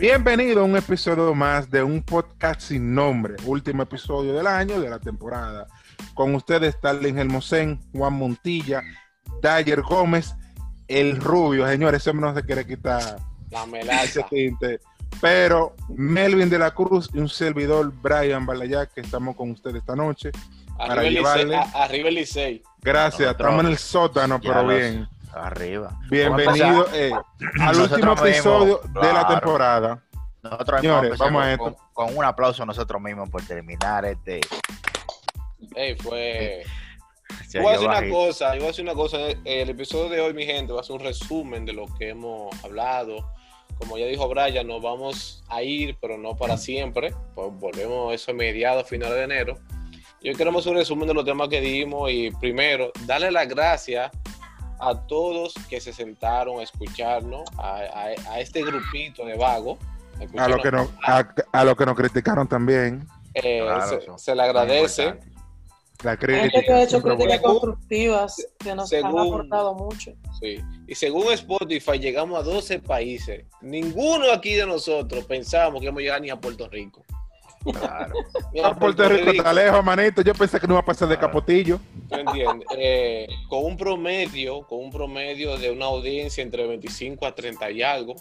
Bienvenido a un episodio más de un podcast sin nombre, último episodio del año, de la temporada. Con ustedes Starling Hermosén, Juan Montilla, Dyer Gómez, el rubio. Señores, ese no se quiere quitar La ese melaza. tinte. Pero Melvin de la Cruz y un servidor, Brian Balayac, que estamos con ustedes esta noche. Arriba para el Licey. llevarle- a- Arriba el Licey. Gracias, Nosotros- estamos en el sótano, Ya pero los- bien. Arriba. Bienvenido eh, al último mismos, episodio de la claro. temporada. Nosotros Señores, vamos a con, esto. con- con un aplauso a nosotros mismos por terminar este. Ey, fue. Yo voy a decir una cosa, yo voy a decir una cosa. El episodio de hoy, mi gente, va a ser un resumen de lo que hemos hablado. Como ya dijo Brian, nos vamos a ir, pero no para siempre. Pues volvemos a eso a mediados, finales de enero. Y hoy queremos un resumen de los temas que dimos y primero, darle las gracias a todos que se sentaron a escucharnos, a, a- a este grupito de vagos. A lo que nos, a, a lo que nos criticaron también. Eh, Claro, se, le agradece. La Gente crítica. que ha hecho críticas constructivas que nos han aportado mucho. Sí. Y según Spotify, llegamos a 12 países. Ninguno aquí de nosotros pensábamos que íbamos a llegar ni a Puerto Rico. Claro. Ni a Ah, Puerto Rico está lejos, manito. Yo pensé que no iba a pasar de capotillo. ¿Tú entiendes? Eh, con un promedio, con un promedio de una audiencia entre 25 a 30 y algo.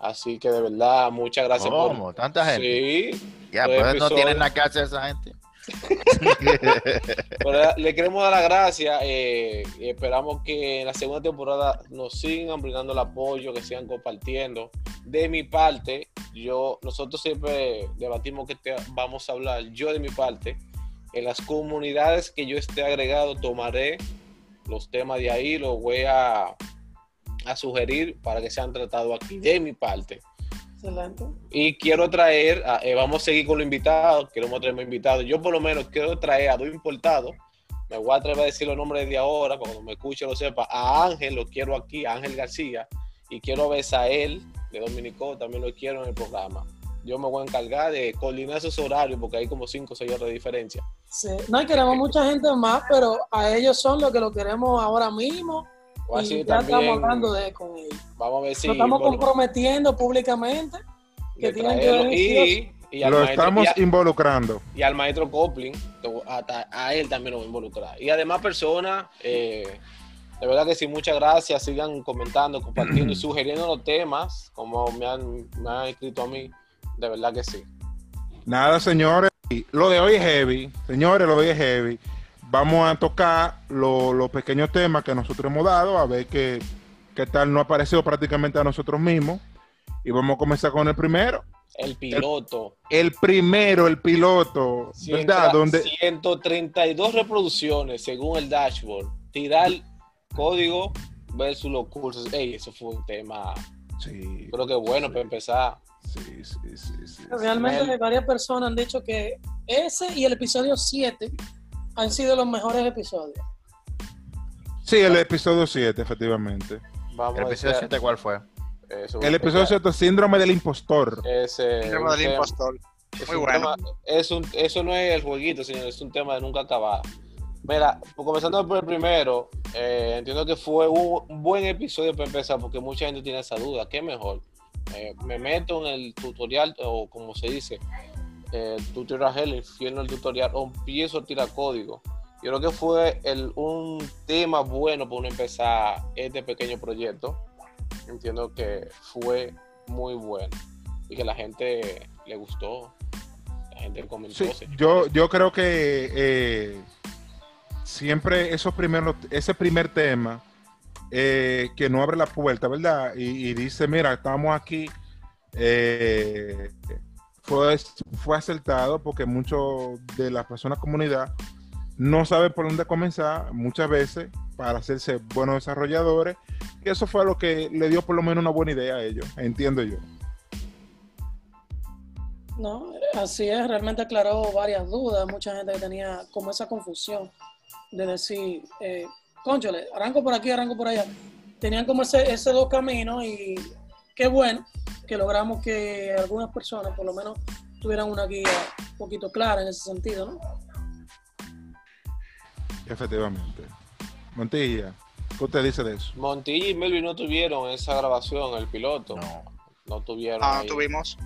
Así que de verdad, muchas gracias ¿Cómo? ¿Tanta gente? Sí, ya, por pues no tienen nada que hacer esa gente. Le queremos dar las gracias eh, y esperamos que en la segunda temporada nos sigan brindando el apoyo, que sigan compartiendo. De mi parte, yo, nosotros siempre debatimos que vamos a hablar. Yo de mi parte, en las comunidades que yo esté agregado, tomaré los temas de ahí, los voy a, a sugerir para que sean tratados aquí. De mi parte. Excelente. Y quiero traer, a- eh, vamos a seguir con los invitados, queremos traer más invitados. Yo por lo menos quiero traer a dos importados. Me voy a atrever a decir los nombres de ahora, cuando me escuche lo sepa. A Ángel lo quiero aquí, a Ángel García. Y quiero a Besael de Dominico, también lo quiero en el programa. Yo me voy a encargar de coordinar esos horarios, porque hay como 5 o 6 horas de diferencia. Sí. No, y queremos mucha gente más, pero a ellos son los que lo queremos ahora mismo. O y así ya también, estamos hablando de con ellos. vamos a ver si... Nos estamos bueno, comprometiendo públicamente. que tienen que venir y, Lo maestro- estamos y a- involucrando. y al maestro Copling, hasta a él también lo voy a involucrar. Y además personas, eh, de verdad que sí, muchas gracias, sigan comentando, compartiendo y sugiriendo los temas, como me han, me han escrito a mí, de verdad que sí. Nada, señores. Lo de hoy es heavy. Señores, lo de hoy es heavy. Vamos a tocar lo- los pequeños temas que nosotros hemos dado, a ver qué, qué tal no ha parecido prácticamente a nosotros mismos. Y vamos a comenzar con el primero. El piloto, El primero, el piloto, ¿verdad? Donde 132 reproducciones según el dashboard, tirar código versus los cursos. Ey, eso fue un tema, Sí, creo que bueno Sí. para empezar. sí, sí, sí, sí, sí. Realmente varias personas han dicho que ese y el episodio 7 han sido los mejores episodios. Sí, el episodio 7, efectivamente. Vamos ¿El a episodio decir- 7 cuál fue? eso, El episodio 7, síndrome del impostor. Ese, Síndrome del tema- impostor. es Muy bueno. tema- es un, eso no es el jueguito, señor, es un tema de nunca acabar. Mira, pues, comenzando por el primero, eh, entiendo que fue un, un buen episodio para empezar, porque mucha gente tiene esa duda. ¿Qué mejor? Eh, me meto en el tutorial, o como se dice, eh, tutorial, el infierno del tutorial, o empiezo a tirar código. Yo creo que fue el, un tema bueno para uno empezar este pequeño proyecto. Entiendo que fue muy bueno y que la gente le gustó. La gente comentó. Sí, sí. yo, yo creo que eh, siempre esos primeros, ese primer tema eh, que no abre la puerta, ¿verdad? Y, y dice, mira, estamos aquí, eh, fue, fue acertado porque muchos de las personas comunidad no saben por dónde comenzar muchas veces para hacerse buenos desarrolladores y eso fue lo que le dio por lo menos una buena idea a ellos, entiendo yo. No, así es, realmente aclaró varias dudas, mucha gente que tenía como esa confusión de decir, eh, conchole, arranco por aquí, arranco por allá. Tenían como ese, ese dos caminos y qué bueno que logramos que algunas personas por lo menos tuvieran una guía un poquito clara en ese sentido, ¿no? Efectivamente. Montilla, ¿qué usted dice de eso? Montilla y Melvin no tuvieron esa grabación, el piloto. No. no tuvieron. Ah, ahí. tuvimos.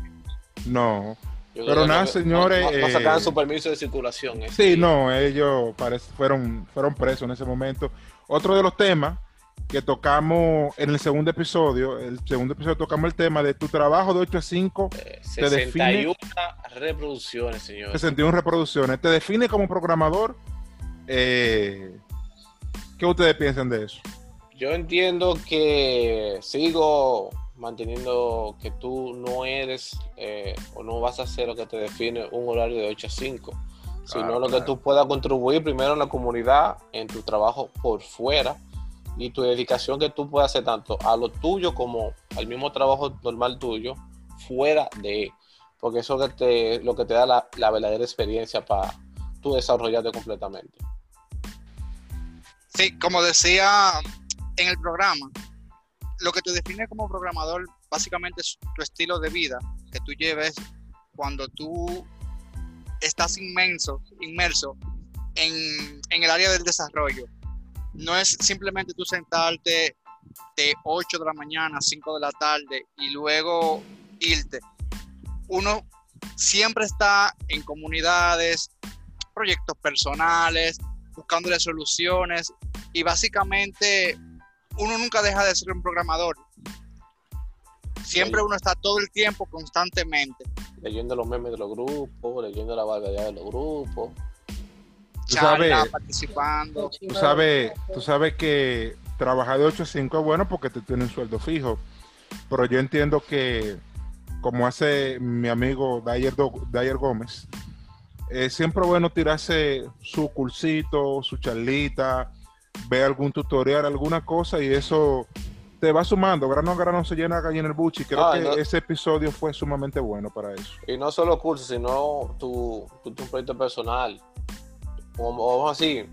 No. Yo Pero que nada, no- señores, No, eh, sacaron su permiso de circulación. ese Sí, día. no, ellos fueron, fueron presos en ese momento. Otro de los temas que tocamos en el segundo episodio, el segundo episodio tocamos el tema de tu trabajo de 8 a 5, Eh, te define- 61 reproducciones, señor. 61 reproducciones. ¿Te define como programador? Eh, ¿Qué ustedes piensan de eso? Yo entiendo que sigo manteniendo que tú no eres eh, o no vas a hacer lo que te define un horario de 8 a 5, sino Claro, lo que tú puedas contribuir primero en la comunidad, en tu trabajo por fuera y tu dedicación que tú puedas hacer tanto a lo tuyo como al mismo trabajo normal tuyo fuera de, porque eso que te, lo que te da la, la verdadera experiencia para tú desarrollarte completamente. Sí, como decía en el programa, lo que te define como programador básicamente es tu estilo de vida que tú lleves cuando tú estás inmenso, inmerso en, en el área del desarrollo. No es simplemente tú sentarte de 8 de la mañana a 5 de la tarde y luego irte. Uno siempre está en comunidades, proyectos personales, buscándole soluciones y básicamente uno nunca deja de ser un programador. Siempre uno está todo el tiempo, constantemente. leyendo los memes de los grupos, leyendo la barbaridad de los grupos. Tú Charla, sabes- participando. Tú sabes, tú sabes que trabajar de 8 a 5 es bueno porque te tienen sueldo fijo. Pero yo entiendo que, como hace mi amigo Dyer, Do- Dyer Gómez, es siempre bueno tirarse su cursito, su charlita, ver algún tutorial, alguna cosa y eso te va sumando. Grano a grano se llena gallina el buchi. Creo Ah, que no. ese episodio fue sumamente bueno para eso. Y no solo cursos, sino tu, tu, tu proyecto personal. Como, vamos así,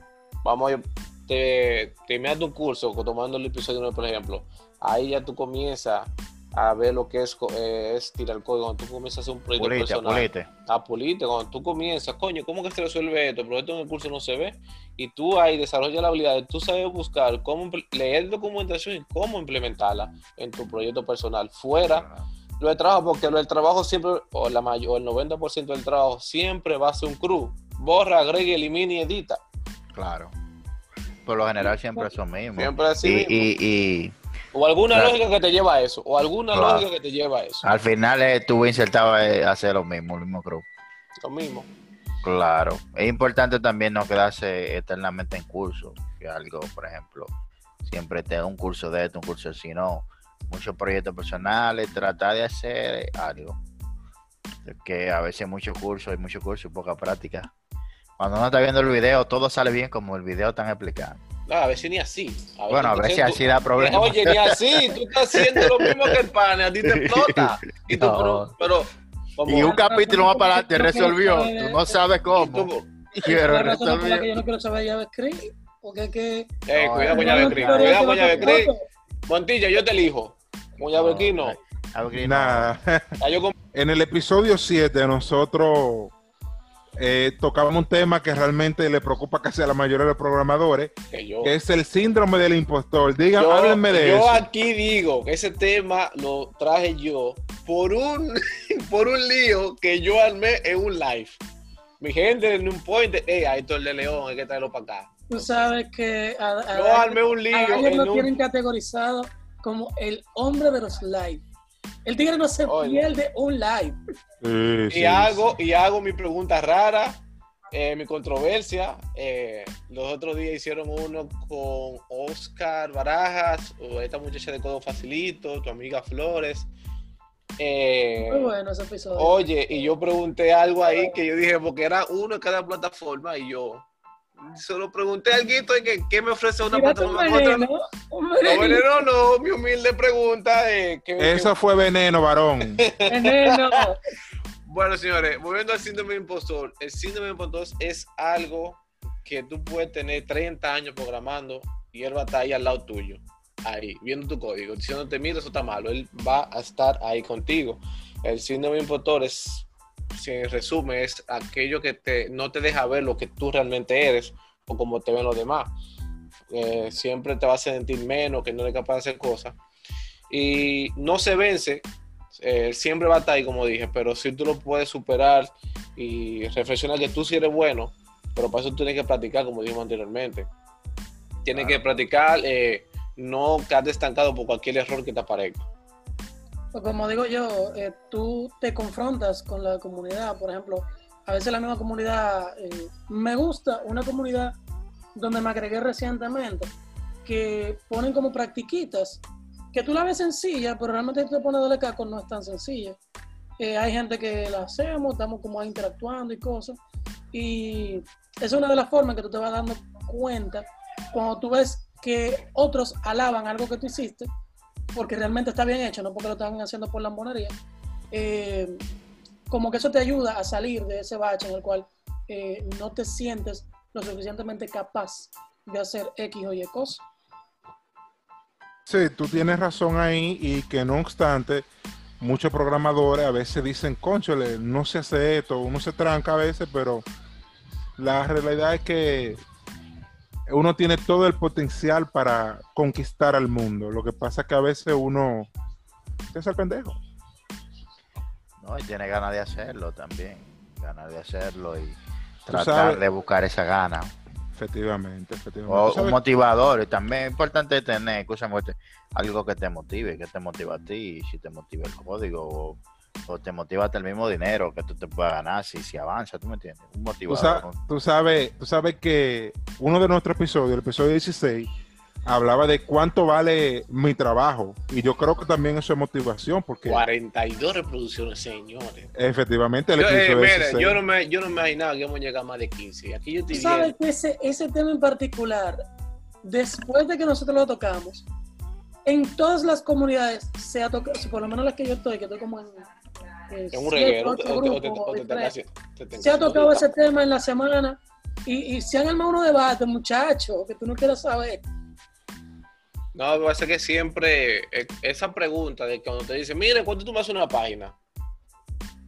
vamos a te, te metes un curso tomando el episodio 9, por ejemplo. Ahí ya tú comienzas a ver lo que es, eh, es tirar código. Cuando tú comienzas a hacer un proyecto Pulite, personal. pulite. a pulirte, cuando tú comienzas, coño, ¿cómo que se resuelve esto? Pero esto en el curso no se ve. Y tú ahí desarrollas la habilidad de tú sabes buscar cómo leer documentación y cómo implementarla en tu proyecto personal, fuera lo de trabajo, porque lo del trabajo siempre, o la mayor, el 90% del trabajo siempre va a ser un crew. Borra, agrega, elimina y edita. Claro. Por lo general siempre es lo mismo. Siempre así Y, mismo. y, y O alguna Claro. lógica que te lleva a eso. O alguna Claro. lógica que te lleva a eso. al final eh, tú insertado a hacer lo mismo, lo mismo creo. Lo mismo. Claro. Es importante también no quedarse eternamente en curso. Que algo, por ejemplo, siempre te da un curso de esto, un curso de no. Muchos proyectos personales, tratar de hacer algo. Que a veces muchos cursos y muchos cursos y poca práctica. Cuando uno está viendo el video, todo sale bien como el video están explicando. No, a veces ni así. A Bueno, a veces tú- así da problemas. Oye, ni así, tú estás haciendo lo mismo que el pan, a ti te explota. Y tú, No. pero, pero como- Y un capítulo más para adelante resolvió. Tú no sabes y cómo. tú- Pero razón por la que resolvió. yo no quiero saber JavaScript, porque es que... eh, No, cuidado con JavaScript, cuidado con JavaScript. Montilla, yo te elijo. Con JavaScript no. JavaScript no. Nada. Yo En el episodio 7 nosotros eh, tocábamos un tema que realmente le preocupa casi a la mayoría de los programadores, que yo. que es el síndrome del impostor. Digan, Yo, háblenme de yo eso. aquí digo que ese tema lo traje yo por un, por un lío que yo armé en un live. Mi gente en un point, hey, ahí está el de León, hay que traerlo para acá. Tú sabes que a, a- Yo armé un lío a en lo un- tienen categorizado como el hombre de los live. El tigre no se Oye. pierde un live. Sí, y sí, hago y hago mi pregunta rara, eh, mi controversia. Eh, los otros días hicieron uno con Oscar Barajas, o esta muchacha de Codo Facilito, tu amiga Flores. Eh, Muy bueno ese episodio. oye, y yo pregunté algo ahí que yo dije, porque era uno en cada plataforma, y yo solo pregunté algo y que ¿qué me ofrece una plataforma? otra? veneno, un No, veneno, no, mi humilde pregunta. eh, que- que- Eso fue veneno, varón. veneno. Bueno, señores, volviendo al síndrome de impostor, el síndrome de impostor es algo que tú puedes tener 30 años programando y él va a estar ahí al lado tuyo, ahí, viendo tu código, diciéndote, mira, eso está malo, él va a estar ahí contigo. El síndrome de impostor es, si en resumen, es aquello que te, no te deja ver lo que tú realmente eres o como te ven los demás. Eh, siempre te vas a sentir menos, que no eres capaz de hacer cosas. Y no se vence, eh, siempre va a estar ahí, como dije, pero si tú lo puedes superar y reflexionar que tú sí eres bueno, pero para eso tienes que practicar, como dijimos anteriormente. Tienes que practicar, eh, no quedarte estancado por cualquier error que te aparezca. Pues como digo yo, eh, tú te confrontas con la comunidad, por ejemplo, a veces la misma comunidad, eh, me gusta una comunidad donde me agregué recientemente, que ponen como practiquitas, que tú la ves sencilla, pero realmente si te pones de caco no es tan sencilla. Eh, hay gente que la hacemos, estamos como interactuando y cosas, y es una de las formas que tú te vas dando cuenta cuando tú ves que otros alaban algo que tú hiciste, porque realmente está bien hecho, no porque lo están haciendo por lambonería. Eh, como que eso te ayuda a salir de ese bache en el cual eh, no te sientes lo suficientemente capaz de hacer X o Y cosas. Sí, tú tienes razón ahí y que no obstante, muchos programadores a veces dicen, conchole, no se hace esto, uno se tranca a veces, pero la realidad es que uno tiene todo el potencial para conquistar al mundo. Lo que pasa es que a veces uno hace el pendejo. No, y tiene ganas de hacerlo también. Ganas de hacerlo y tratar de buscar esa gana. Efectivamente, efectivamente. O un motivador. Y también es importante tener, escúchame, este, algo que te motive, que te motiva a ti. Si te motiva el código o, te motiva hasta el mismo dinero que tú te puedas ganar si, si avanza, ¿tú me entiendes? Un Tú, motivador. sa- ¿no? tú sabes, tú sabes que uno de nuestros episodios, el episodio 16, hablaba de cuánto vale mi trabajo. Y yo creo que también eso es motivación, porque 42 reproducciones, señores. efectivamente el Yo, eh, episodio mire, 16. yo, no me, yo no me imaginaba que íbamos a llegar a más de 15. Aquí yo Tú sabes que ese, ese tema en particular, después de que nosotros lo tocamos, en todas las comunidades se ha tocado, por lo menos las que yo estoy, que estoy como en, eh, En un reguero. o se ha tocado ese tema en la semana y, y se han armado unos debates, muchachos, que tú no quieras saber. No, me parece que siempre eh, esa pregunta de cuando te dicen, mire, ¿cuánto tú me haces una página?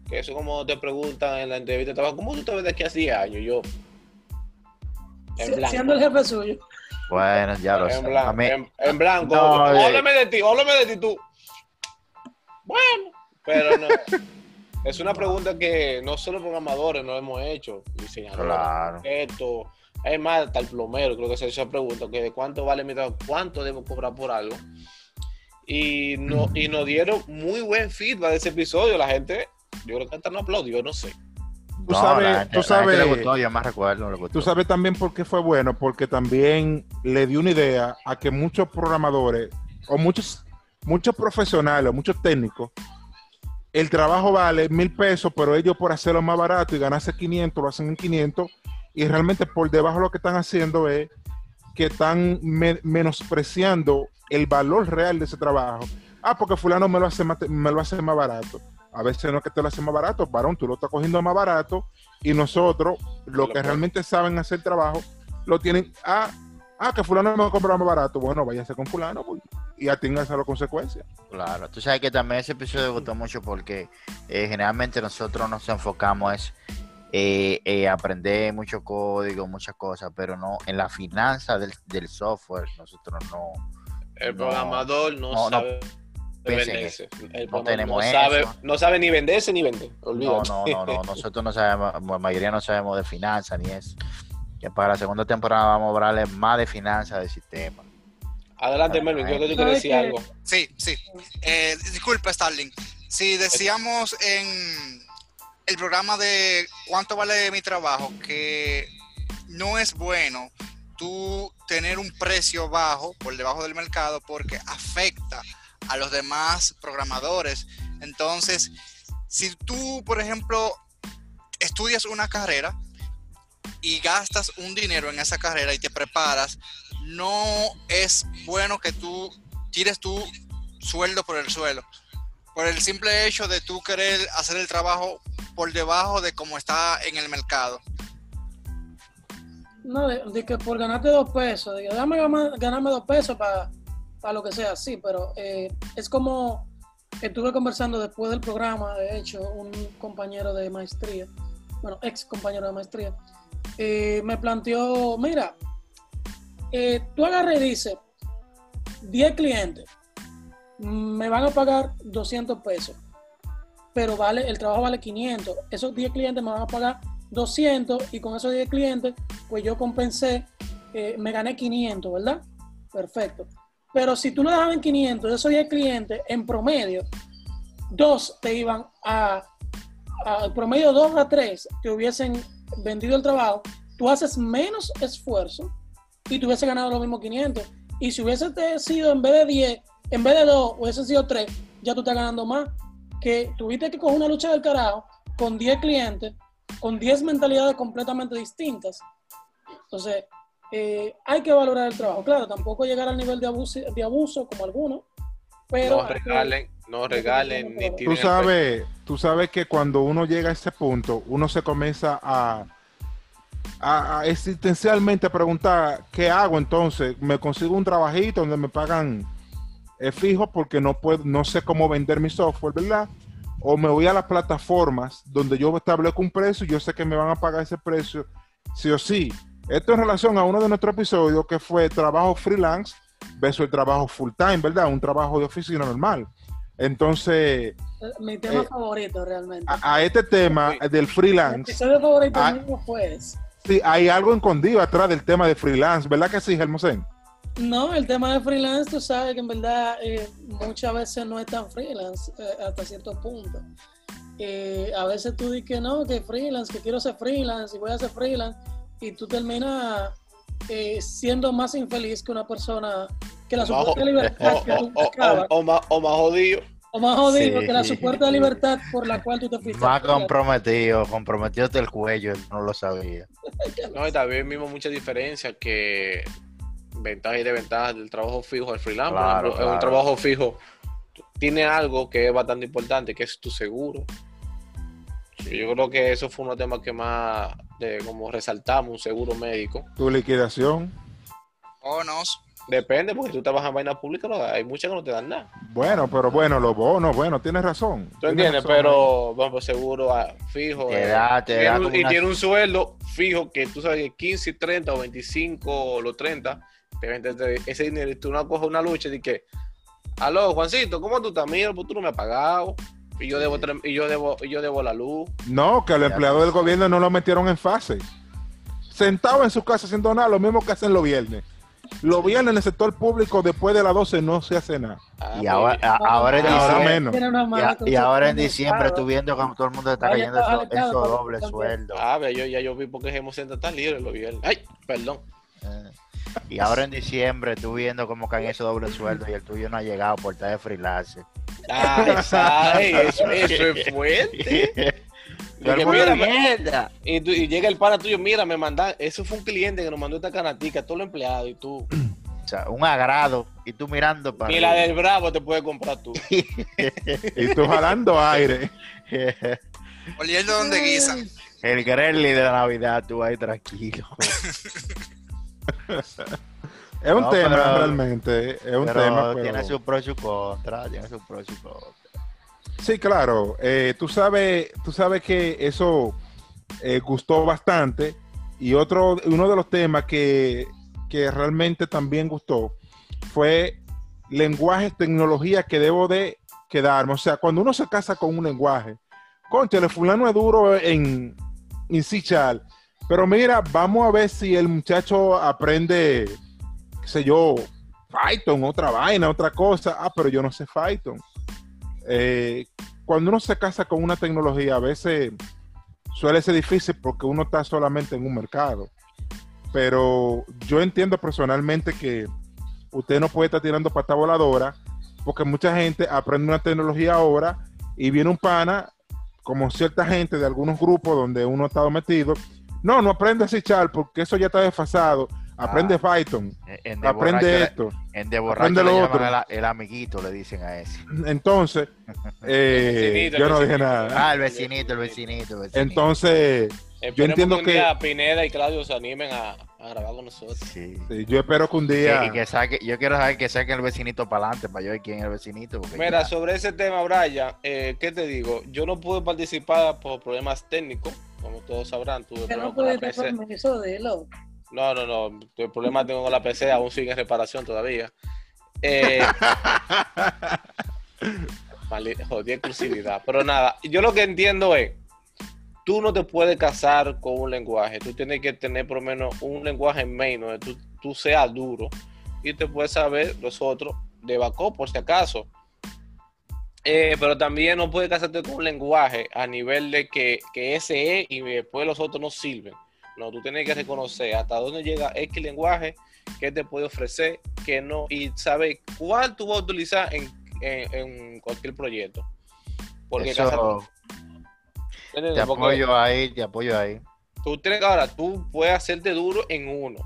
Que eso como te preguntan en la entrevista de trabajo, ¿cómo tú te ves de aquí a 10 años? Yo, en Si- blanco. Siendo el jefe suyo. Bueno, ya lo en, sé. blanco A mí- en, en blanco. No, eh. háblame de ti, háblame de ti tú. Bueno, pero no. es una pregunta que no solo programadores no hemos hecho, diseñadores, Claro. esto, es más, hasta el plomero, creo que se hizo esa pregunta, que de cuánto vale mi trabajo, cuánto debo cobrar por algo. Y, no, y nos dieron muy buen feedback de ese episodio, la gente, yo creo que hasta no aplaudió, no sé. Tú No, sabes- la tú la gente le sabes- gustó, yo más recuerdo, le gustó. Tú sabes también por qué fue bueno, porque también le dio una idea a que muchos programadores o muchos, muchos profesionales o muchos técnicos, el trabajo vale mil pesos, pero ellos por hacerlo más barato y ganarse 500, lo hacen en 500 y realmente por debajo lo que están haciendo es que están me- menospreciando el valor real de ese trabajo. Ah, porque fulano me lo hace más, me lo hace más barato. A veces no es que te lo hace más barato, varón, tú lo estás cogiendo más barato y nosotros, los Lo que realmente saben hacer trabajo, lo tienen, ah, ah, que fulano me compra más barato. Bueno, váyase con fulano pues, y atíngase a las consecuencias. Claro, tú sabes que también ese episodio gustó mucho porque eh, generalmente nosotros nos enfocamos es eh, eh, aprender mucho código, muchas cosas, pero no en la finanza del, del software, nosotros no, El No, programador no, no, no sabe piensen venderse. El No tenemos no sabe, eso. no sabe ni venderse ni vender. no, Olvídate. no, no, no, nosotros no sabemos, la mayoría no sabemos de finanzas ni eso. Que para la segunda temporada vamos a hablarle más de finanzas del sistema. Adelante, Melvin, creo que tú quieres decir ¿Sabes algo. Sí, sí. Eh, disculpa, Starling. Si decíamos en el programa de cuánto vale mi trabajo, que no es bueno tú tener un precio bajo por debajo del mercado porque afecta a los demás programadores. Entonces, si tú, por ejemplo, estudias una carrera y gastas un dinero en esa carrera y te preparas, no es bueno que tú tires tu sueldo por el suelo. Por el simple hecho de tú querer hacer el trabajo por debajo de cómo está en el mercado. No, de, que por ganarte dos pesos, de que dame ganarme dos pesos para lo que sea, sí, pero eh, es como estuve conversando después del programa, de hecho, un compañero de maestría, bueno, ex compañero de maestría, eh, me planteó, mira, eh, tú agarras y dices, 10 clientes, me van a pagar 200 pesos. pero vale, el trabajo vale 500. Esos 10 clientes me van a pagar 200 y con esos 10 clientes, pues yo compensé, eh, me gané 500, ¿verdad? Perfecto. Pero si tú lo dejabas en 500, de esos 10 clientes, en promedio, dos te iban a, a promedio 2 a 3 te hubiesen vendido el trabajo, tú haces menos esfuerzo y tú hubieses ganado los mismos 500. Y si hubiese sido en vez de 10, en vez de 2, hubiese sido 3, ya tú estás ganando más. Que tuviste que coger una lucha del carajo con 10 clientes, con 10 mentalidades completamente distintas. Entonces, eh, hay que valorar el trabajo. Claro, tampoco llegar al nivel de abuso, de abuso como algunos, pero... No regalen, no regalen, ni Tú sabes, tú sabes que cuando uno llega a ese punto, uno se comienza a, a, a existencialmente preguntar, ¿qué hago entonces? ¿Me consigo un trabajito donde me pagan eh, fijo porque no puedo, no sé cómo vender mi software, ¿verdad? O me voy a las plataformas donde yo establezco un precio y yo sé que me van a pagar ese precio, sí o sí. Esto en relación a uno de nuestros episodios que fue trabajo freelance versus el trabajo full time, ¿verdad? Un trabajo de oficina normal. Entonces, Mi tema Eh, favorito realmente. a, a este tema del Mi freelance, episodio favorito mío fue ese. Sí, hay algo escondido atrás del tema de freelance, ¿verdad que sí, Hermosén? No, el tema de freelance, tú sabes que en verdad eh, muchas veces no es tan freelance eh, hasta cierto punto. Eh, a veces tú dices que no, que freelance, que quiero ser freelance y voy a ser freelance, y tú terminas eh, siendo más infeliz que una persona que la supuesta libertad o, que tú o- o- buscabas, o- o más, o más jodido. O más jodido Sí. que la supuesta libertad por la cual tú te fuiste. Más comprometido, comprometido el cuello, no lo sabía. No, y también mismo mucha diferencia que ventajas y desventajas del trabajo fijo al freelance. Por Claro, ejemplo, en un claro. trabajo fijo tiene algo que es bastante importante, que es tu seguro. Sí, Yo creo que eso fue uno de los temas que más de, como resaltamos, un seguro médico. Tu liquidación. Bonos. Depende, porque tú trabajas en vaina pública, hay muchas que no te dan nada. Bueno, pero bueno, los bonos, bueno, tienes razón. ¿Tú tienes entiendes? razón. Pero, vamos, seguro ah, fijo. Te eh, da- te tiene da un- y una- tiene un sueldo fijo que tú sabes que 15, 30 o 25 o los 30, te venden ese dinero y tú no coges una lucha de que, aló, Juancito, ¿cómo tú estás? Mira, pues tú no me has pagado. Y yo debo, y yo debo, y yo debo la luz. No, que los empleados tú del gobierno no lo metieron en fase. Sentado en su casa haciendo nada, lo mismo que hacen los viernes. Los viernes en el sector público después de las 12 no se hace nada. Ah, Y ahora, a- ahora en Ahora diciembre, una y, a- ahora en diciembre Estado. tú viendo como todo el mundo está cayendo esos para- dobles también. sueldos. ah, ve, yo, ya yo vi porque Gemo Centro está libre los viernes. Ay, perdón. Eh, Y ahora en diciembre tú viendo cómo caen esos dobles sueldos y el tuyo no ha llegado por estar de freelance. Ah, eso, eso es fuerte. Todo el que mundo, mira, "Mierda". Y, tú- y llega el pana tuyo, mira, me mandan, eso fue un cliente que nos mandó esta canatica, todos los empleados, y tú, O sea, un agrado y tú mirando para ni la del Bravo te puedes comprar tú. Y tú jalando aire. Oliendo donde guisan. el Gremlin de la Navidad, tú ahí tranquilo. Es un No, tema pero- realmente. Es un pero tema. pero- tiene su pro y su contra, tiene su pro y su contra. Sí, claro. Eh, tú sabes, tú sabes que eso eh, gustó bastante. Y otro, uno de los temas que, que realmente también gustó fue lenguaje, tecnología que debo de quedarme. O sea, cuando uno se casa con un lenguaje, concha, el fulano es duro en, en C Sharp, Pero mira, vamos a ver si el muchacho aprende, qué sé yo, Python, otra vaina, otra cosa. Ah, pero yo no sé Python. Eh, cuando uno se casa con una tecnología, a veces suele ser difícil porque uno está solamente en un mercado. Pero yo entiendo personalmente que usted no puede estar tirando pata voladora porque mucha gente aprende una tecnología ahora y viene un pana, como cierta gente de algunos grupos donde uno ha estado metido. No, no aprende a Char porque eso ya está desfasado. Aprende Ah. Python, En de aprende esto. En de borracho aprende lo otro. el, el amiguito, le dicen a ese. Entonces, eh, vecinito, yo no dije nada. Ah, el vecinito, el vecinito, el vecinito. Entonces, Esperemos entiendo que un que- día Pineda y Claudio se animen a, a grabar con nosotros. Sí. sí, yo espero que un día... y que saque, yo quiero saber que saquen el vecinito para adelante para yo ver quién es el vecinito. Mira, ya- sobre ese tema, Brian, eh, ¿qué te digo? Yo no pude participar por problemas técnicos, como todos sabrán. Tuve problemas no con la PC. permiso de lo. No, no, no. El problema tengo con la PC, aún sigue en reparación todavía. Eh, Jodida exclusividad. Pero nada, yo lo que entiendo es, tú no te puedes casar con un lenguaje. Tú tienes que tener por lo menos un lenguaje en main donde tú, tú seas duro y te puedes saber los otros de backup por si acaso. Eh, pero también no puedes casarte con un lenguaje a nivel de que, que ese es y después los otros no sirven. No, tú tienes que reconocer hasta dónde llega X lenguaje, qué te puede ofrecer, qué no, y saber cuál tú vas a utilizar en, en- en cualquier proyecto. Porque Eso, te apoyo ahí, te apoyo ahí. tú tienes ahora, tú puedes hacerte duro en uno.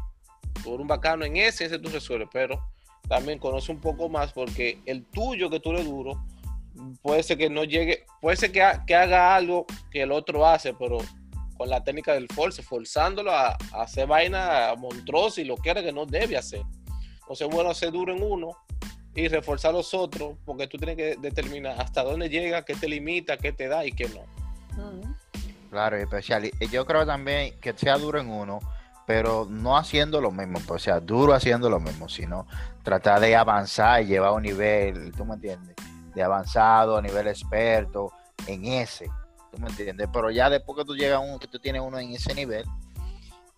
Tú eres un bacano en ese, ese tú resuelves, pero también conoce un poco más porque el tuyo que tú eres duro puede ser que no llegue, puede ser que, ha- que haga algo que el otro hace, pero con la técnica del force, forzándolo a, hacer vaina monstruosa y lo que era que no debe hacer. Entonces es bueno ser duro en uno y reforzar los otros, porque tú tienes que determinar hasta dónde llega, qué te limita, qué te da y qué no. Claro, y especial. Y yo creo también que sea duro en uno, pero no haciendo lo mismo, pues, o sea, duro haciendo lo mismo, sino tratar de avanzar y llevar a un nivel, ¿tú me entiendes? De avanzado, a nivel experto, en ese, ¿tú me entiendes? Pero ya después que tú llegas a un, que tú tienes uno en ese nivel,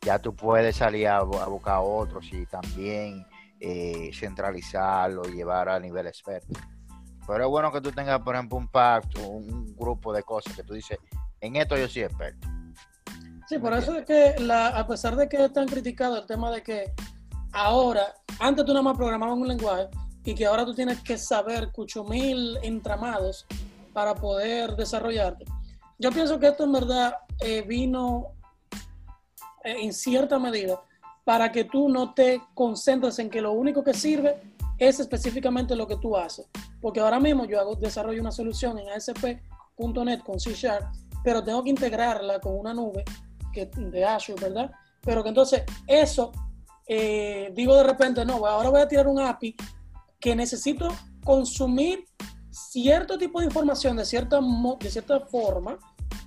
ya tú puedes salir a, bu- a buscar otros y también eh, centralizarlo y llevar a nivel experto. Pero es bueno que tú tengas, por ejemplo, un pacto, un grupo de cosas que tú dices, en esto yo soy experto. Sí, por eso es que la, a pesar de que es tan criticado el tema de que ahora, antes tú nada más programabas un lenguaje y que ahora tú tienes que saber cucho mil entramados para poder desarrollarte. Yo pienso que esto en verdad eh, vino eh, en cierta medida para que tú no te concentres en que lo único que sirve es específicamente lo que tú haces. Porque ahora mismo yo desarrollo una solución en ASP.NET con C Sharp, pero tengo que integrarla con una nube de Azure, ¿verdad? Pero que entonces eso, eh, digo de repente, no, ahora voy a tirar un API que necesito consumir cierto tipo de información de cierta, de cierta forma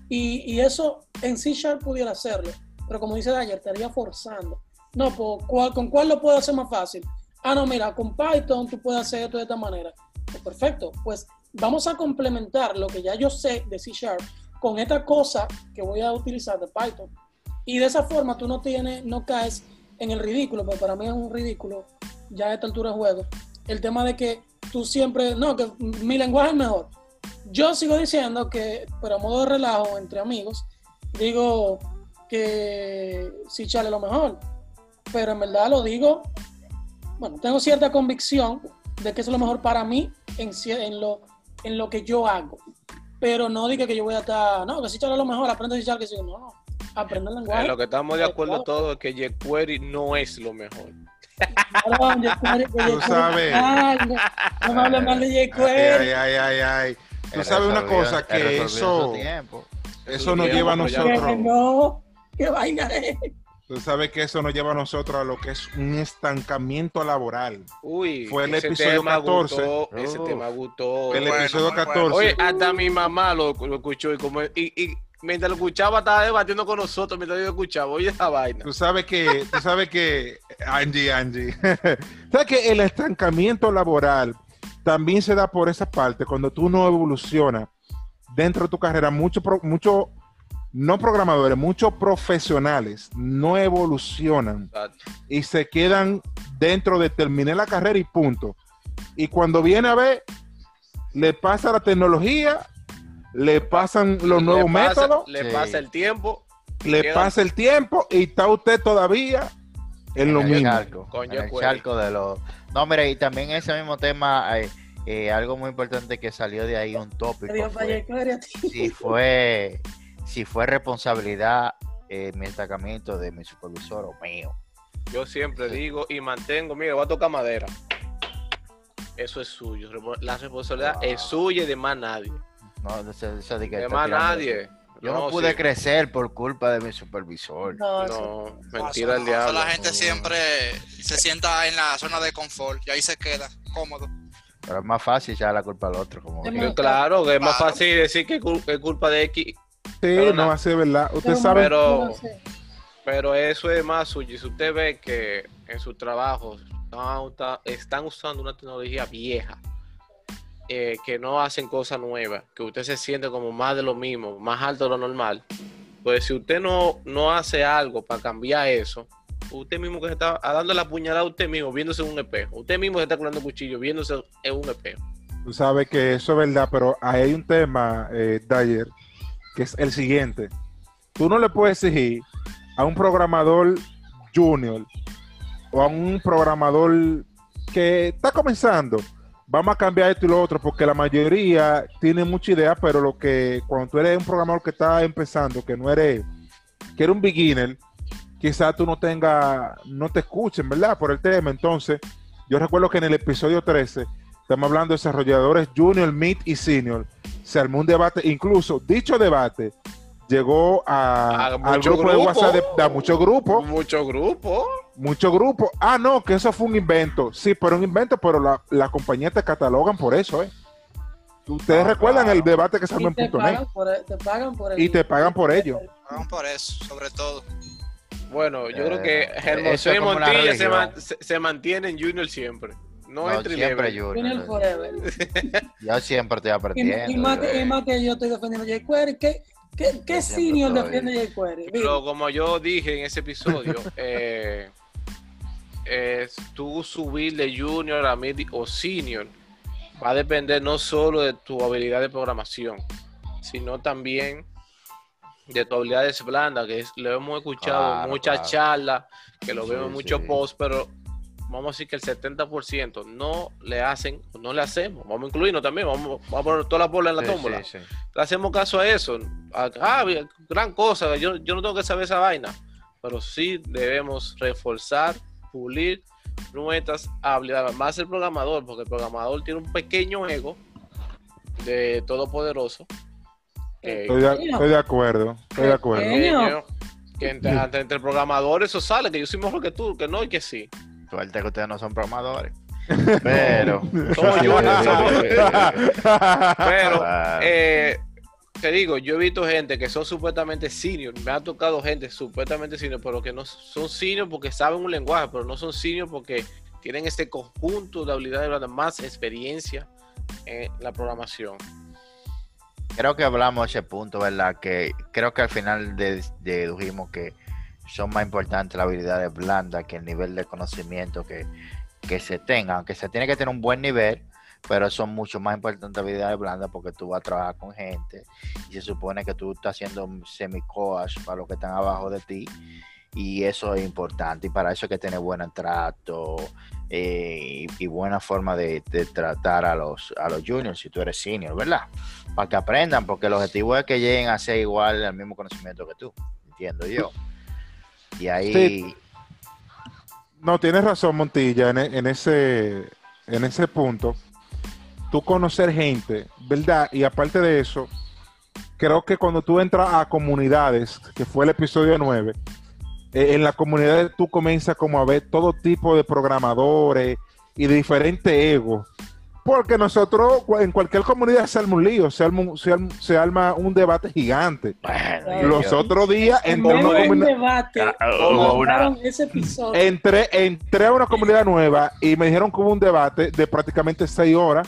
y, y eso en C Sharp pudiera hacerlo. Pero como dice Dyer, estaría forzando. No, pues, ¿cuál- ¿con cuál lo puedo hacer más fácil? Ah, no, mira, con Python tú puedes hacer esto de esta manera. Pues, perfecto, pues vamos a complementar lo que ya yo sé de C Sharp con esta cosa que voy a utilizar de Python. Y de esa forma tú no tienes, no caes en el ridículo, porque para mí es un ridículo ya a esta altura de juego. El tema de que tú siempre, no, que mi lenguaje es mejor. Yo sigo diciendo que, pero a modo de relajo entre amigos, digo que sí chale lo mejor. Pero en verdad lo digo, bueno, tengo cierta convicción de que eso es lo mejor para mí en, en, lo, en lo que yo hago. Pero no diga que yo voy a estar, no, que sí chale lo mejor, aprende a que sí, no, no. Aprende el En lenguaje. lo que estamos de acuerdo todos es que jQuery no es lo mejor. Perdón, Tú sabes. Ay, no, no me hables mal de jQuery. ay, ay, ay, ay. Tú sabes una cosa que eso, tiempo. eso nos lleva a nosotros. no, qué vaina es. Tú sabes que eso nos lleva a nosotros a lo que es un estancamiento laboral. Uy, Fue el ese episodio tema 14. Gustó, ese tema gustó. El Bueno, episodio muy bueno. 14. Oye, hasta mi mamá lo, lo escuchó y como y, y mientras lo escuchaba estaba debatiendo con nosotros mientras yo lo escuchaba. Oye esa vaina. Tú sabes que, tú sabes que, Angie, Angie, sabes que el estancamiento laboral también se da por esa parte cuando tú no evolucionas dentro de tu carrera. Muchos mucho, no programadores, muchos profesionales no evolucionan y se quedan dentro de terminé la carrera y punto. Y cuando viene a ver, le pasa la tecnología, le pasan los Le nuevos pasa- métodos Le Sí. pasa el tiempo. le queda- pasa el tiempo y está usted todavía en lo el mismo. charco, en el jQuery. charco de los... No, mira, y también ese mismo tema, eh, eh, algo muy importante que salió de ahí, un tópico, fue si fue, si fue responsabilidad eh, mi destacamiento de mi supervisor o mío. Yo siempre digo y mantengo, mira, voy a tocar madera. Eso es suyo. La responsabilidad es suya y de más nadie. No, eso- eso de que De está más nadie. Yo no, No, pude sí. crecer por culpa de mi supervisor. No, mentira del Pasa, pasa, diablo. La gente No, siempre se sienta en la zona de confort y ahí se queda cómodo. Pero es más fácil echar la culpa al otro. Como Es que- más- Que Claro, que es más Claro. fácil decir que es cul- es culpa de X, Sí, Pero no hace verdad. Usted Pero sabe, Pero- pero eso es más suyo. Y Si usted ve que en sus trabajos están usando una tecnología vieja, eh, que no hacen cosas nuevas, que usted se siente como más de lo mismo, más alto de lo normal, pues si usted no, no hace algo para cambiar eso, usted mismo que se está dando la puñalada a usted mismo, viéndose en un espejo, usted mismo se está curando cuchillo, viéndose en un espejo. Tú sabes que eso es verdad, pero ahí hay un tema, eh, Dyer, que es el siguiente. Tú no le puedes exigir a un programador junior o a un programador que está comenzando, vamos a cambiar esto y lo otro, porque la mayoría tiene mucha idea, pero lo que cuando tú eres un programador que está empezando, que no eres, que eres un beginner, quizás tú no tenga, no te escuchen, ¿verdad? Por el tema. Entonces, yo recuerdo que en el episodio 13, estamos hablando de desarrolladores junior, mid y senior, se armó un debate, incluso dicho debate llegó a, A al mucho grupo de grupo. WhatsApp de, a muchos grupos Mucho grupo. Muchos grupos. Ah, no, que eso fue un invento. Sí, pero un invento, pero la, la compañía te catalogan por eso, ¿eh? Ustedes Ah, recuerdan claro. el debate que Y en te punto net. pagan, por, te pagan por Y te pagan por ello. Vamos por eso, sobre todo. Bueno, yo creo Eh, que eso Hermoso es y Montilla se, man- se, se mantiene en Junior siempre. No, No, entre siempre. Junior. Junior Forever. Yo siempre estoy Y, aprendiendo. y más que, y eh. más que yo estoy defendiendo a jQuery, ¿qué, qué, qué senior defiende jQuery? Dime. Pero como yo dije en ese episodio, eh, es tú subir de junior a mid o senior va a depender no solo de tu habilidad de programación, sino también de tu habilidades blandas, que es- lo hemos escuchado en Claro, muchas claro. charlas, que lo Sí, vemos en muchos sí. posts, pero vamos a decir que el 70% no le hacen, no le hacemos, vamos a incluirnos también, vamos, vamos a poner todas las bolas en la Sí, tómbola le hacemos caso a eso. A- Ah, gran cosa, yo, yo no tengo que saber esa vaina, pero sí debemos reforzar, pulir nuestras habilidades, más el programador, porque el programador tiene un pequeño ego de todopoderoso. que- Estoy de, estoy de acuerdo. Estoy de acuerdo. pequeño, que entre, entre, entre el programador eso sale, que yo soy mejor que tú, que no y que sí. Suerte que ustedes no son programadores. Pero. Somos- Pero. Eh, te digo, yo he visto gente que son supuestamente senior, me ha tocado gente supuestamente senior, pero que no son senior porque saben un lenguaje, pero no son senior porque tienen este conjunto de habilidades, blandas, más experiencia en la programación. Creo que hablamos de ese punto, ¿verdad? Que creo que al final de- dedujimos que son más importantes las habilidades blandas que el nivel de conocimiento que, que se tenga, aunque se tiene que tener un buen nivel, pero son mucho más importantes habilidades blandas porque tú vas a trabajar con gente y se supone que tú estás haciendo semi-coach para los que están abajo de ti y eso es importante y para eso hay que tener buen trato eh, y, buena forma de, tratar a los, a los juniors si tú eres senior, ¿verdad? Para que aprendan, porque el objetivo es que lleguen a ser igual al mismo conocimiento que tú, entiendo yo. Y ahí. No, tienes razón, Montilla, en ese, en ese punto. Tú conocer gente, ¿verdad? Y aparte de eso, creo que cuando tú entras a comunidades, que fue el episodio 9, eh, en la comunidad tú comienzas como a ver todo tipo de programadores y de diferentes egos. Porque nosotros en cualquier comunidad se arma un lío, se arma un, se arma, se arma un debate gigante. bueno, Los otros días En entré una debate, Ah, una- ese episodio. entré, entré a una comunidad nueva y me dijeron que hubo un debate de prácticamente seis horas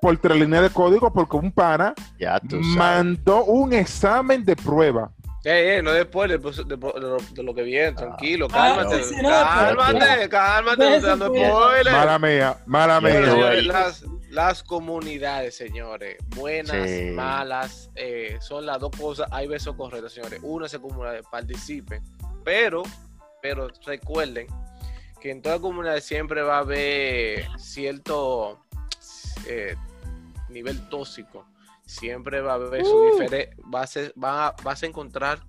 por tres líneas de código porque un pana ya mandó un examen de prueba. Eh, eh, no después de, de- de lo, de lo que viene, tranquilo, Ah, cálmate, sí, sí, no, después. cálmate, cálmate, no. Mala mía, mala mía. señores, las, las comunidades, señores, buenas, Sí. malas, eh, son las dos cosas. Hay veces correctas, señores. Una es comunidades, participen, pero, pero recuerden que en toda comunidad siempre va a haber cierto eh, nivel tóxico. Siempre va a haber su Uh. vas a, va a- vas a encontrar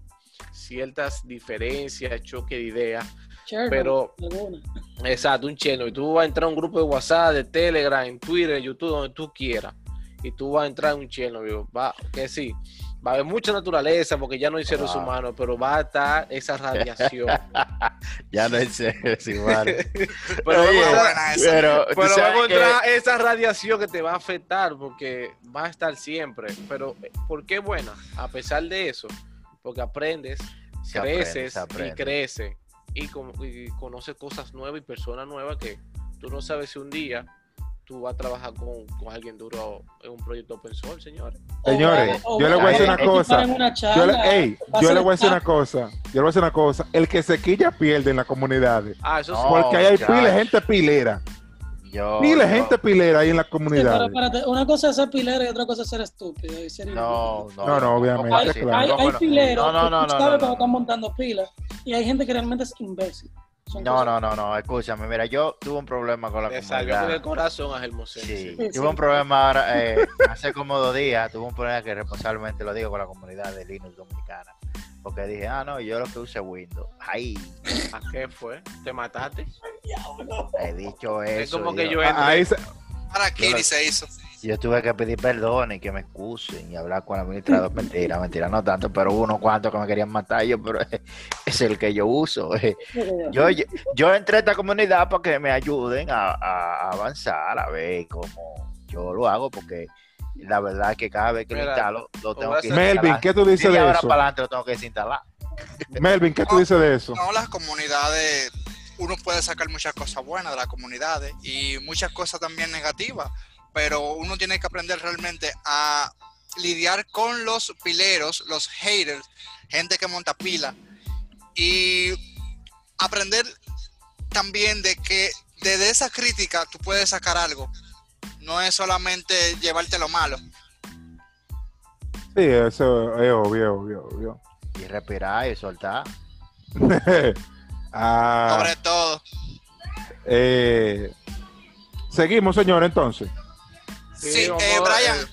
ciertas diferencias, choque de ideas. Pero- alguna. Exacto, un cheno. Y tú vas a entrar a un grupo de WhatsApp, de Telegram, en Twitter, en YouTube, donde tú quieras. Y tú vas a entrar en un cheno, va, que sí. Va a haber mucha naturaleza porque ya no hay seres Wow. humanos, pero va a estar esa radiación. Ya no es serio, es igual. pero Oye, va a esa. pero, va a que- encontrar esa radiación que te va a afectar porque va a estar siempre. Pero, ¿por qué buena? A pesar de eso, porque aprendes, Se creces aprende. y creces y, como- y conoces cosas nuevas y personas nuevas que tú no sabes si un día tú vas a trabajar con, con alguien duro en un proyecto open source, señores. Señores, O- o- yo le voy a decir una cosa. en una Yo charla, le, voy a decir una cosa. Yo le voy a decir una cosa. El que se quilla pierde en las comunidades. Ah, eso sí. No. Porque ahí hay de gente pilera. Yo, yo- gente pilera ahí en las Sí, pero espérate, una cosa es ser pilero y otra cosa es ser estúpido. y ser No, no, No, no, obviamente, ¿cómo Hay, claro. hay, ¿Cómo hay no? pileros No, no, que no, no, sabes no, cuando no. están montando pilas y hay gente que realmente es imbécil. Son No, cosas- no, no, no, escúchame, mira, yo tuve un problema con la Te salió con el comunidad. corazón, Ángel Mosén. Sí, sí. Sí, tuve sí. un problema ahora, eh, hace como dos días, tuve un problema que responsablemente lo digo con la comunidad de Linux Dominicana. Porque dije, ah, no, yo lo que uso es Windows. Ay, ¿A qué fue? ¿Te mataste? he dicho eso. Es como que yo, yo Ah, Ahí se- Para Kiri se hizo. Yo tuve que pedir perdón y que me excusen y hablar con el administrador. mentira, mentira, no tanto, pero unos cuantos que me querían matar yo, pero es el que yo uso. Yo, yo, yo entré a esta comunidad para que me ayuden a, a avanzar, a ver cómo yo lo hago, porque la verdad es que cada vez que lo instalo, lo tengo que hacer- Melvin. ¿qué tú dices Media de hora eso? para adelante lo tengo que desinstalar. Melvin, ¿qué tú dices de eso? No, las comunidades, uno puede sacar muchas cosas buenas de las comunidades y muchas cosas también negativas, pero uno tiene que aprender realmente a lidiar con los pileros, los haters, gente que monta pila y aprender también de que desde esa crítica tú puedes sacar algo. No es solamente llevarte lo malo. Sí, eso es obvio, obvio, obvio. Y respirar y soltar. Ah, Sobre todo. eh, seguimos, señor, entonces. Sí, eh, Brian, eh,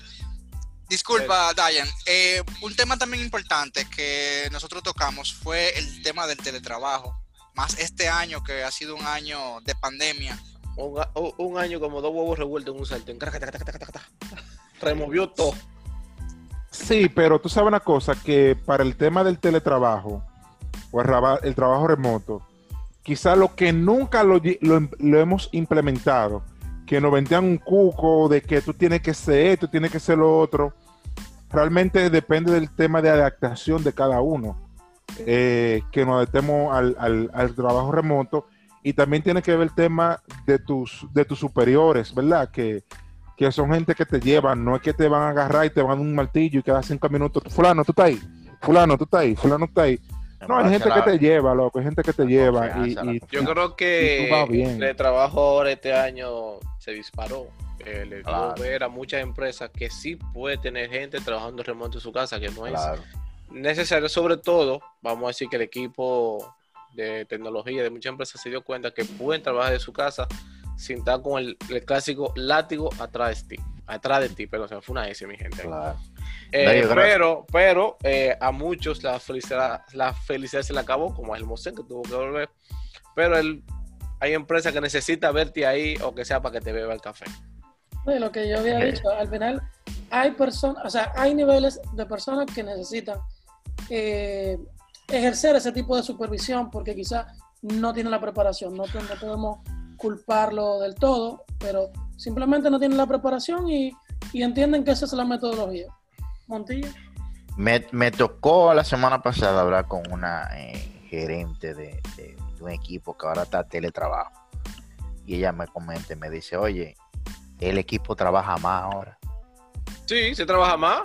disculpa, Diane. eh, un tema también importante que nosotros tocamos fue el tema del teletrabajo. Más este año que ha sido un año de pandemia. Un, año como dos huevos revueltos en un taca. Removió todo. Sí, pero tú sabes una cosa, que para el tema del teletrabajo o el, raba- el trabajo remoto, quizá lo que nunca lo, lle- lo- lo hemos implementado, que nos vendían un cuco de que tú tienes que ser esto, tienes que ser lo otro, realmente depende del tema de adaptación de cada uno, eh, que nos adaptemos al, al- al trabajo remoto. Y también tiene que ver el tema de tus, de tus superiores, ¿verdad? Que, que son gente que te llevan, no es que te van a agarrar y te van a dar un martillo y cada cinco minutos, fulano, tú estás ahí, fulano, tú estás ahí, fulano, tú estás ahí. No, hay gente que te lleva, loco, hay gente que te la lleva y, y- Yo creo que bien. el trabajo ahora este año se disparó. Eh, le dio Claro. ver a muchas empresas que sí puede tener gente trabajando remoto en su casa, que no es necesario, sobre todo, vamos a decir que el equipo de tecnología de muchas empresas se dio cuenta que pueden trabajar de su casa sin estar con el, el clásico látigo atrás de ti. Atrás de ti, pero se me fue una S, mi gente. claro. Eh, pero, pero eh, a muchos la felicidad, la felicidad se le acabó, como a Mosén que tuvo que volver. Pero él, hay empresas que necesitan verte ahí o que sea para que te beba el café. Sí, lo que yo había dicho, al final hay personas, o sea, hay niveles de personas que necesitan eh, ejercer ese tipo de supervisión porque quizás no tienen la preparación, no, no podemos culparlo del todo, pero simplemente no tienen la preparación y, y entienden que esa es la metodología. Montilla. Me, me tocó la semana pasada hablar con una eh, gerente de, de- de un equipo que ahora está teletrabajo. Y ella me comenta y me dice, oye, el equipo trabaja más ahora. Sí, se trabaja más.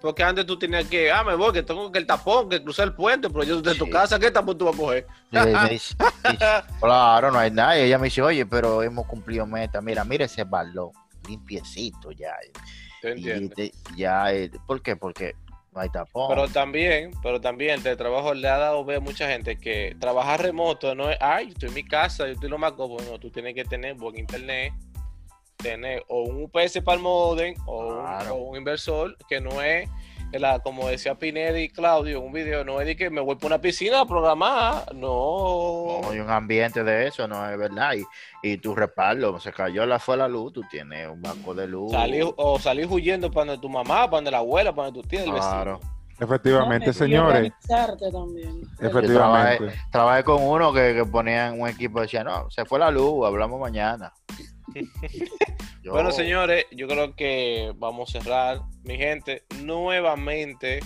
Porque antes tú tenías que, ah, me voy, que tengo que el tapón, que cruzar el puente, pero yo tu Sí. casa, ¿qué tapón tú vas a coger? Y me dice, dice, claro, no hay nadie. Ella me dice, oye, pero hemos cumplido meta. Mira, mira ese balón, limpiecito ya. ¿Te Y te- ya, eh, ¿por qué? Porque no hay tapón. Pero también, pero también el teletrabajo le ha dado ver a mucha gente que trabajar remoto no es, ay, yo estoy en mi casa, yo estoy lo más cómodo. No, tú tienes que tener buen internet, tener o un UPS para el modem o, un- Claro. o un inversor que no es, la, como decía Pineda y Claudio en un video, no es de que me voy por una piscina a programar, no. No hay un ambiente de eso, no es verdad. Y, y tu respaldo, se cayó la fue la luz, tú tienes un banco de luz. O salir huyendo para donde tu mamá, para donde la abuela, para donde tu tía, el Claro. vecino. efectivamente, señores, también. efectivamente. Trabajé con uno que, que ponían un equipo y decía, no, se fue la luz, hablamos mañana. Yo- Bueno, señores, yo creo que vamos a cerrar. Mi gente, nuevamente,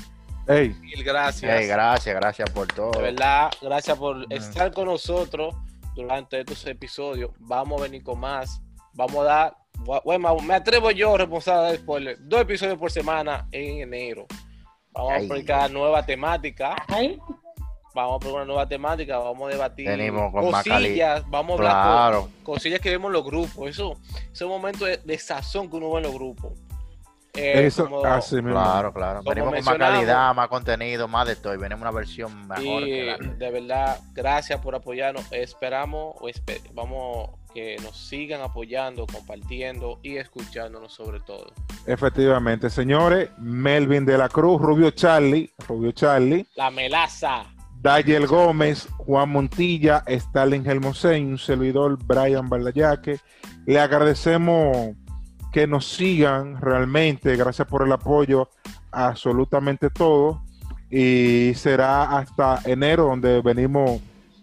Ey, mil gracias. Gracias, gracias por todo. De verdad, gracias por Mm. estar con nosotros durante estos episodios. Vamos a venir con más. Vamos a dar Bueno, me atrevo yo, responsable de spoiler, dos episodios por semana en enero. Vamos Ay. a explicar nueva temática. Ay, Vamos a poner una nueva temática, vamos a debatir Venimos con más cosillas, vamos a hablar Claro. co- cosillas que vemos en los grupos. Eso, ese momento de, de sazón que uno ve en los grupos. Eh, Eso, como- así mismo. Claro, claro. Venimos con más calidad, más contenido, más de todo. Y venimos una versión mejor. Y que la- de verdad, gracias por apoyarnos. Esperamos o espe- vamos que nos sigan apoyando, compartiendo y escuchándonos sobre todo. Efectivamente, señores, Melvin de la Cruz, Rubio Charlie, Rubio Charlie, La melaza. Dayel Gómez, Juan Montilla, Stalin Helmosén, un servidor Brian Baldayaque. Le agradecemos que nos sigan realmente, gracias por el apoyo a absolutamente todo. Y será hasta enero donde venimos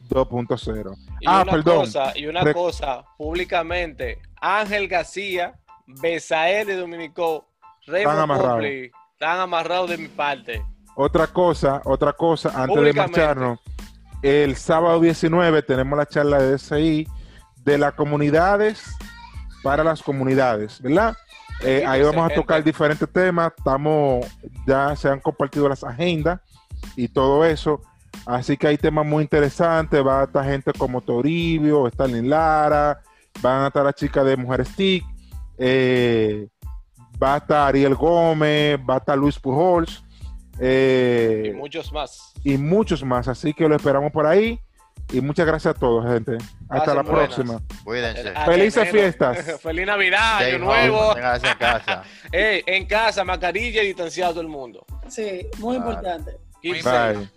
2.0. Y Ah, una perdón. cosa, y una Re- cosa, públicamente, Ángel García, Besael de Dominico, Raymond están amarrados de mi parte. Otra cosa, otra cosa, antes de marcharnos, el sábado 19 tenemos la charla de DCI de las comunidades para las comunidades, ¿verdad? Eh, ahí vamos a tocar diferentes temas, estamos, ya se han compartido las agendas y todo eso, así que hay temas muy interesantes, va a estar gente como Toribio, Stalin Lara, van a estar las chicas de Mujeres TIC, eh, va a estar Ariel Gómez, va a estar Luis Pujols, eh, Y muchos más. y muchos más. Así que lo esperamos por ahí. Y muchas gracias a todos, gente. Hasta Pasen la buenas. próxima. Cuídense. Ah, Felices fiestas. Feliz Navidad, Stay Año Nuevo. en casa. Ey, en casa, mascarilla y distanciado todo el mundo. sí, muy importante. Keep Muy safe. Bye.